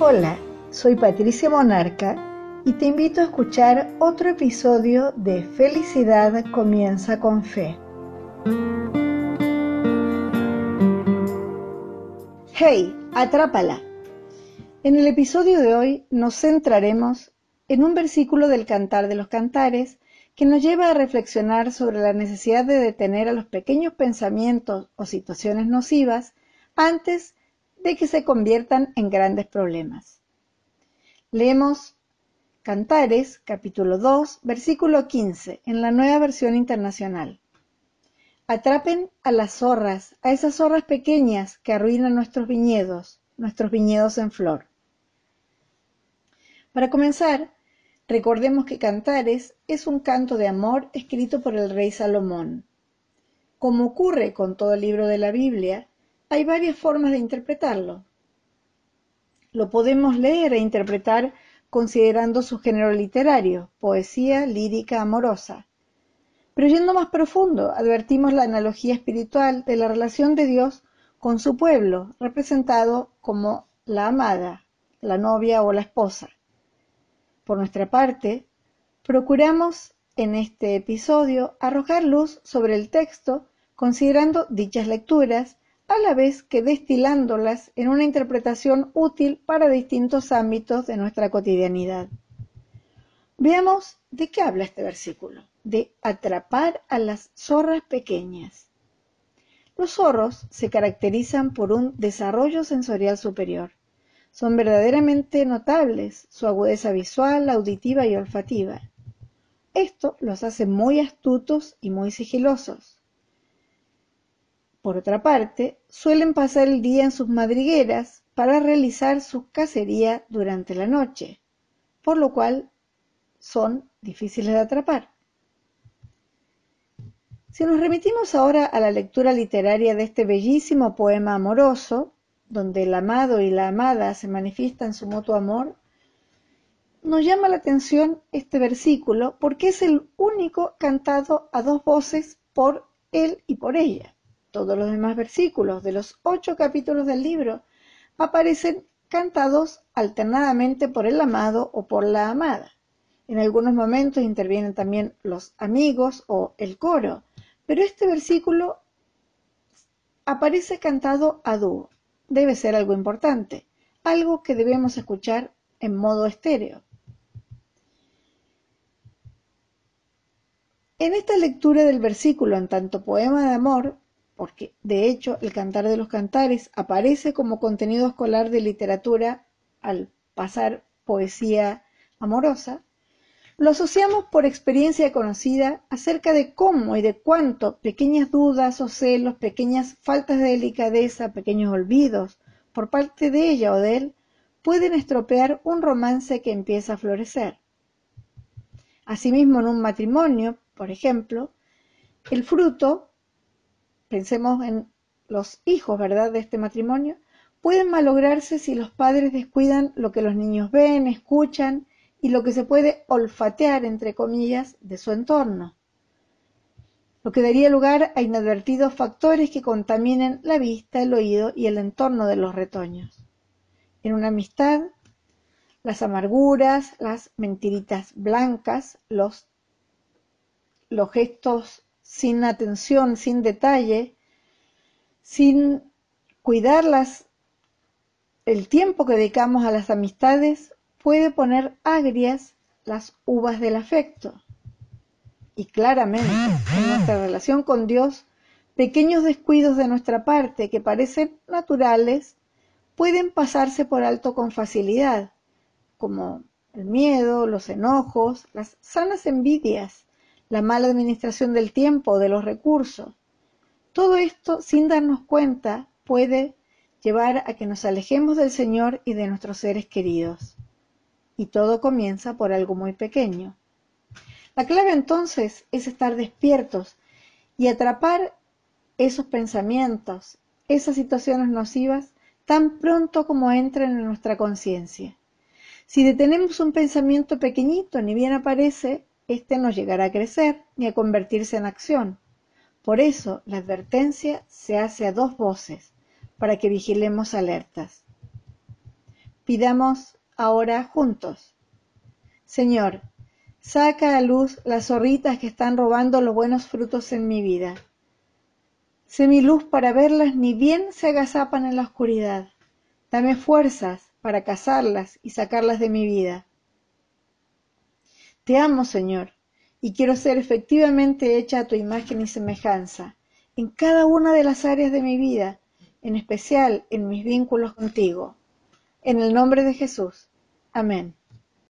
Hola, soy Patricia Monarca y te invito a escuchar otro episodio de Felicidad comienza con fe. Hey, atrápala. En el episodio de hoy nos centraremos en un versículo del Cantar de los Cantares que nos lleva a reflexionar sobre la necesidad de detener a los pequeños pensamientos o situaciones nocivas antes de que se conviertan en grandes problemas. Leemos Cantares, capítulo 2, versículo 15, en la nueva versión internacional. Atrapen a las zorras, a esas zorras pequeñas que arruinan nuestros viñedos, nuestros viñedos en flor. Para comenzar, recordemos que Cantares es un canto de amor escrito por el rey Salomón. Como ocurre con todo el libro de la Biblia, hay varias formas de interpretarlo. Lo podemos leer e interpretar considerando su género literario, poesía lírica amorosa. Pero yendo más profundo, advertimos la analogía espiritual de la relación de Dios con su pueblo, representado como la amada, la novia o la esposa. Por nuestra parte, procuramos en este episodio arrojar luz sobre el texto considerando dichas lecturas a la vez que destilándolas en una interpretación útil para distintos ámbitos de nuestra cotidianidad. Veamos de qué habla este versículo, de atrapar a las zorras pequeñas. Los zorros se caracterizan por un desarrollo sensorial superior. Son verdaderamente notables su agudeza visual, auditiva y olfativa. Esto los hace muy astutos y muy sigilosos. Por otra parte, suelen pasar el día en sus madrigueras para realizar su cacería durante la noche, por lo cual son difíciles de atrapar. Si nos remitimos ahora a la lectura literaria de este bellísimo poema amoroso, donde el amado y la amada se manifiestan su mutuo amor, nos llama la atención este versículo porque es el único cantado a dos voces por él y por ella. Todos los demás versículos de los ocho capítulos del libro aparecen cantados alternadamente por el amado o por la amada. En algunos momentos intervienen también los amigos o el coro, pero este versículo aparece cantado a dúo. Debe ser algo importante, algo que debemos escuchar en modo estéreo. En esta lectura del versículo en tanto poema de amor, porque de hecho el Cantar de los Cantares aparece como contenido escolar de literatura al pasar poesía amorosa, lo asociamos por experiencia conocida acerca de cómo y de cuánto pequeñas dudas o celos, pequeñas faltas de delicadeza, pequeños olvidos por parte de ella o de él pueden estropear un romance que empieza a florecer. Asimismo, en un matrimonio, por ejemplo, el fruto pensemos en los hijos, ¿verdad?, de este matrimonio, pueden malograrse si los padres descuidan lo que los niños ven, escuchan y lo que se puede olfatear, entre comillas, de su entorno, lo que daría lugar a inadvertidos factores que contaminen la vista, el oído y el entorno de los retoños. En una amistad, las amarguras, las mentiritas blancas, los, los gestos sin atención, sin detalle, sin cuidarlas, el tiempo que dedicamos a las amistades puede poner agrias las uvas del afecto. Y claramente, en nuestra relación con Dios, pequeños descuidos de nuestra parte que parecen naturales pueden pasarse por alto con facilidad, como el miedo, los enojos, las sanas envidias, la mala administración del tiempo, de los recursos. Todo esto, sin darnos cuenta, puede llevar a que nos alejemos del Señor y de nuestros seres queridos. Y todo comienza por algo muy pequeño. La clave entonces es estar despiertos y atrapar esos pensamientos, esas situaciones nocivas, tan pronto como entren en nuestra conciencia. Si detenemos un pensamiento pequeñito, ni bien aparece, éste no llegará a crecer ni a convertirse en acción. Por eso la advertencia se hace a dos voces, para que vigilemos alertas. Pidamos ahora juntos. Señor, saca a luz las zorritas que están robando los buenos frutos en mi vida. Sé mi luz para verlas ni bien se agazapan en la oscuridad. Dame fuerzas para cazarlas y sacarlas de mi vida. Te amo, Señor, y quiero ser efectivamente hecha a tu imagen y semejanza en cada una de las áreas de mi vida, en especial en mis vínculos contigo. En el nombre de Jesús. Amén.